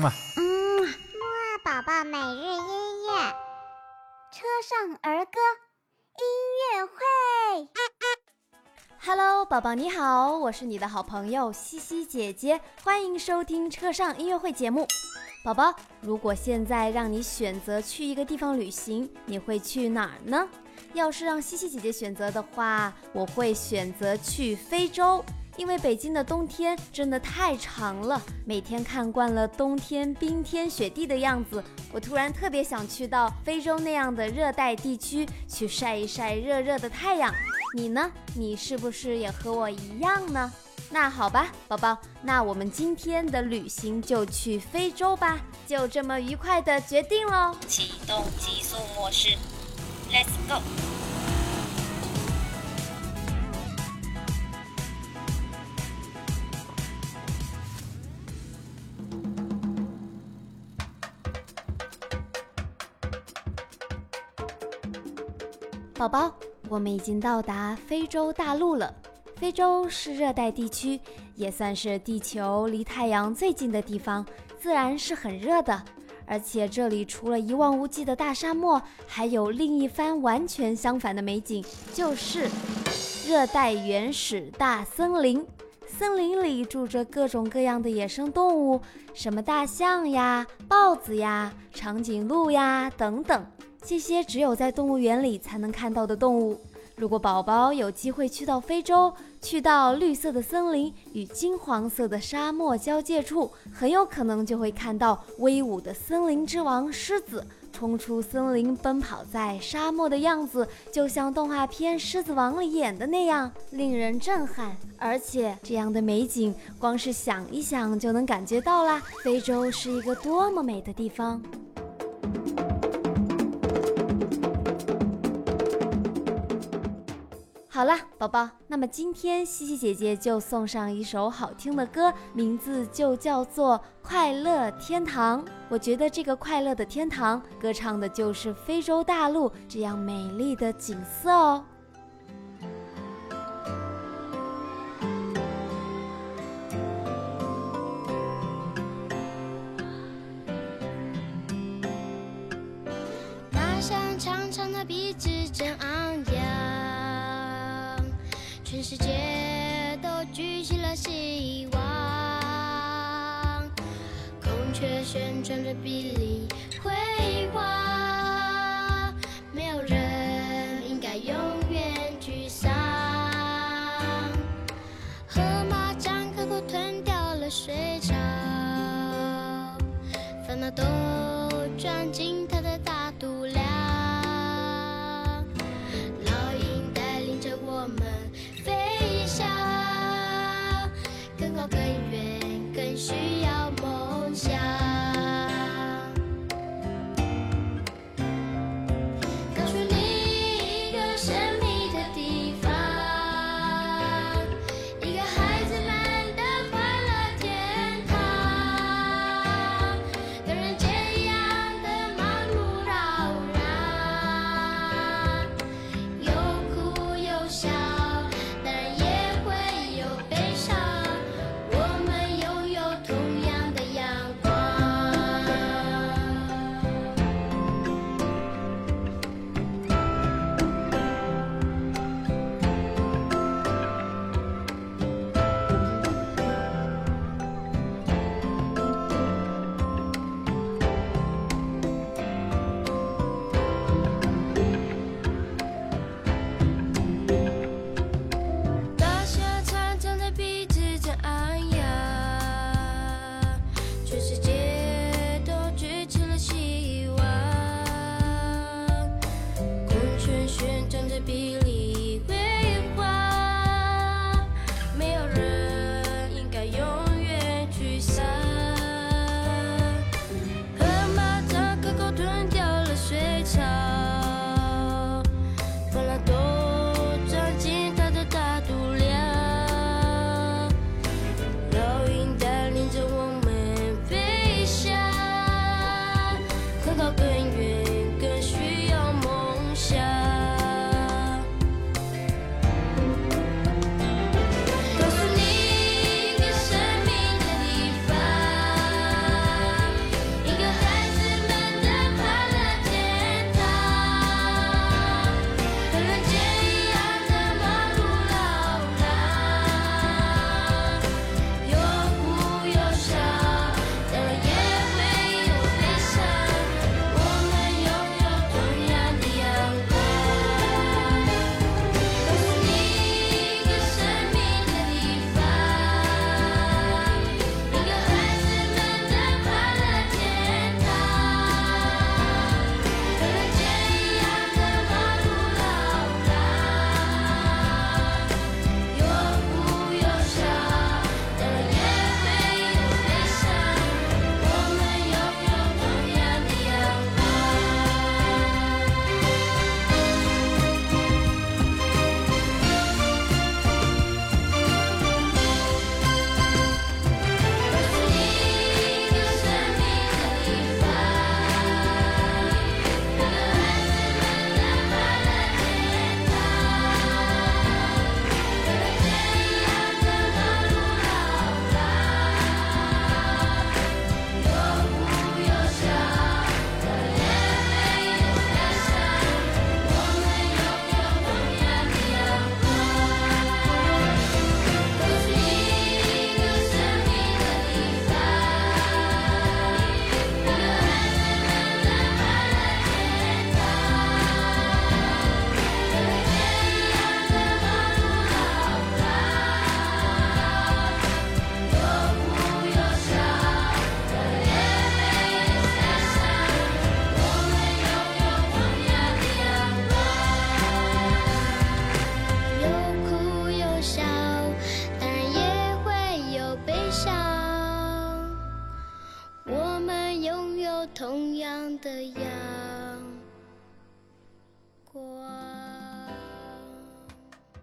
嘛。嗯，木二宝宝每日音乐，车上儿歌音乐会。Hello，宝宝你好，我是你的好朋友西西姐姐，欢迎收听车上音乐会节目。宝宝，如果现在让你选择去一个地方旅行，你会去哪儿呢？要是让西西姐姐选择的话，我会选择去非洲。因为北京的冬天真的太长了，每天看惯了冬天冰天雪地的样子，我突然特别想去到非洲那样的热带地区去晒一晒热热的太阳。你呢？你是不是也和我一样呢？那好吧，宝宝，那我们今天的旅行就去非洲吧，就这么愉快的决定喽！启动极速模式，Let's go！宝宝，我们已经到达非洲大陆了。非洲是热带地区，也算是地球离太阳最近的地方，自然是很热的。而且这里除了一望无际的大沙漠，还有另一番完全相反的美景，就是热带原始大森林。森林里住着各种各样的野生动物，什么大象呀、豹子呀、长颈鹿呀等等。这些只有在动物园里才能看到的动物。如果宝宝有机会去到非洲，去到绿色的森林与金黄色的沙漠交界处，很有可能就会看到威武的森林之王狮子冲出森林，奔跑在沙漠的样子，就像动画片《狮子王》里演的那样，令人震撼。而且这样的美景，光是想一想就能感觉到啦。非洲是一个多么美的地方！好了，宝宝，那么今天西西姐姐就送上一首好听的歌，名字就叫做《快乐天堂》。我觉得这个快乐的天堂，歌唱的就是非洲大陆这样美丽的景色哦。世界都举起了希望。孔雀旋转着碧绿辉煌，没有人应该永远沮丧。河马张开口吞掉了水草，烦恼都装进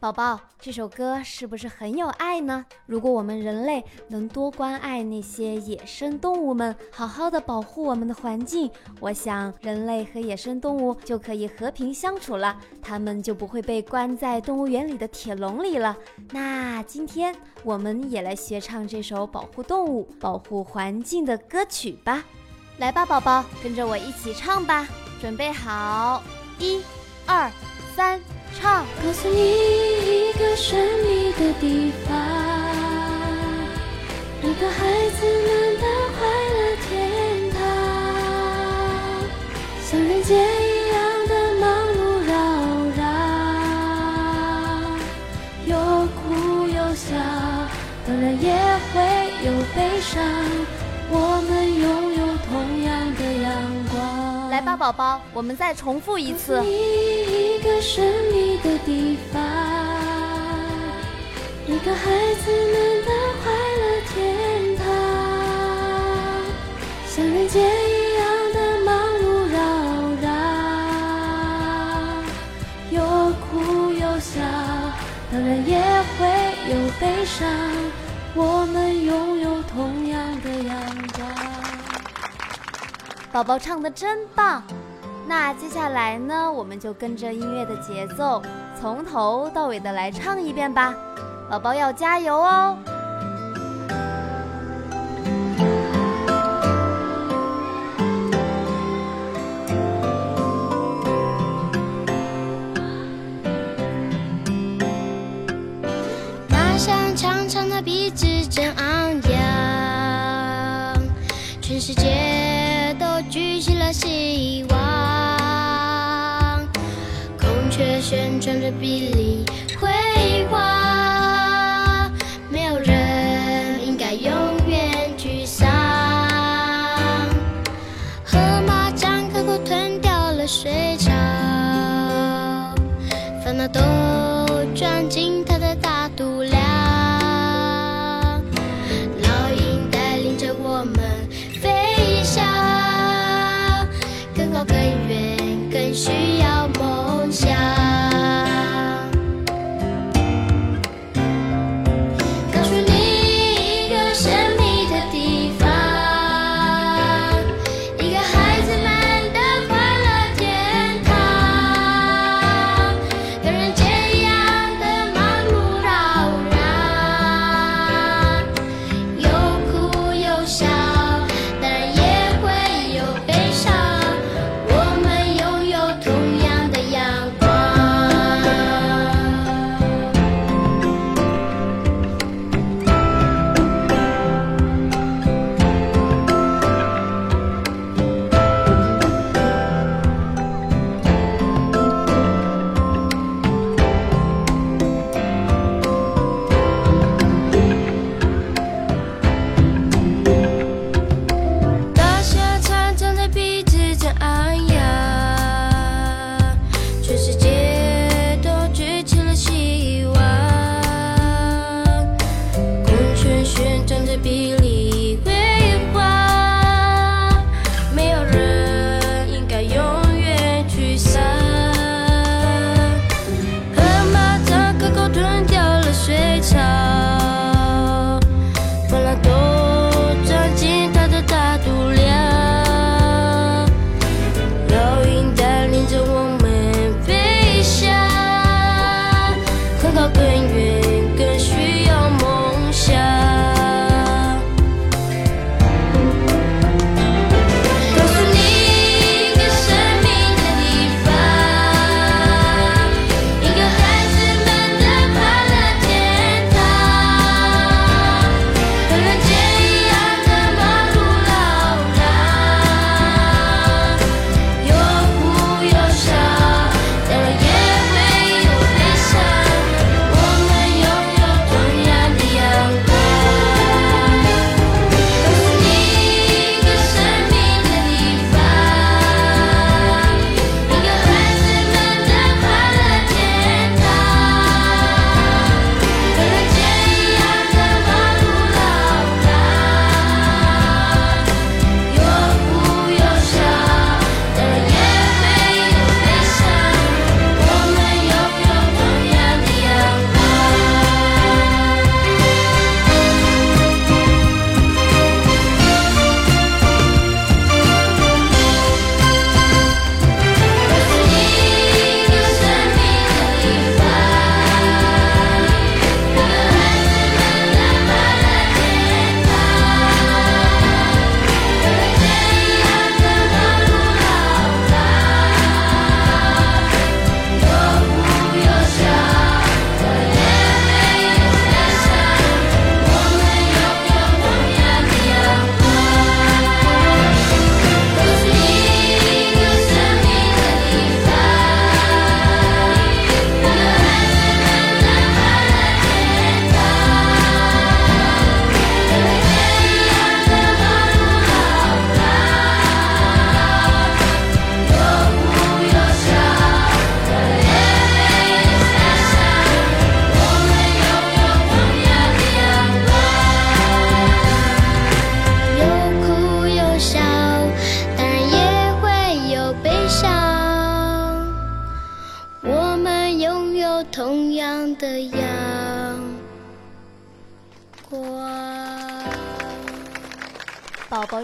宝宝，这首歌是不是很有爱呢？如果我们人类能多关爱那些野生动物们，好好的保护我们的环境，我想人类和野生动物就可以和平相处了，它们就不会被关在动物园里的铁笼里了。那今天我们也来学唱这首保护动物、保护环境的歌曲吧。来吧，宝宝，跟着我一起唱吧。准备好，一、二、三。唱，告诉你一个神秘的地方，一个孩子们的光。来吧，宝宝，我们再重复一次。一个神秘的地方，一个孩子们的快乐天堂，像人间一样的忙碌扰攘，有哭有笑，当然也会有悲伤。我们拥宝宝唱的真棒！那接下来呢，我们就跟着音乐的节奏，从头到尾的来唱一遍吧。宝宝要加油哦！那香长长的鼻子真昂扬，全世界希望。孔雀旋转着碧绿辉煌，没有人应该永远沮丧。河马张开口吞掉了水草，烦恼都装进它也许。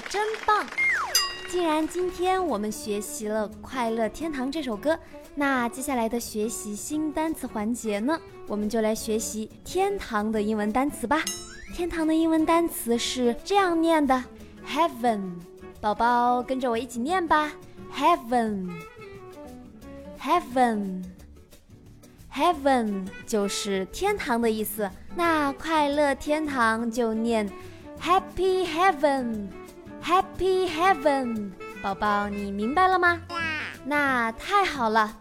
真棒！既然今天我们学习了《快乐天堂》这首歌，那接下来的学习新单词环节呢，我们就来学习天堂的英文单词吧。天堂的英文单词是这样念的：heaven。宝宝跟着我一起念吧：heaven，heaven，heaven 就是天堂的意思。那快乐天堂就念 happy heaven。Happy Heaven，宝宝，你明白了吗？那太好了。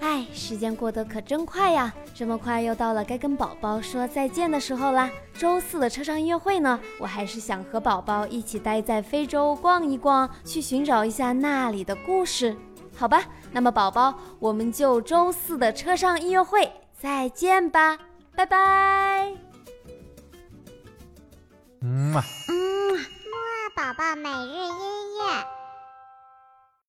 哎，时间过得可真快呀，这么快又到了该跟宝宝说再见的时候啦。周四的车上音乐会呢，我还是想和宝宝一起待在非洲逛一逛，去寻找一下那里的故事，好吧？那么宝宝，我们就周四的车上音乐会再见吧，拜拜。嗯。宝宝每日音乐。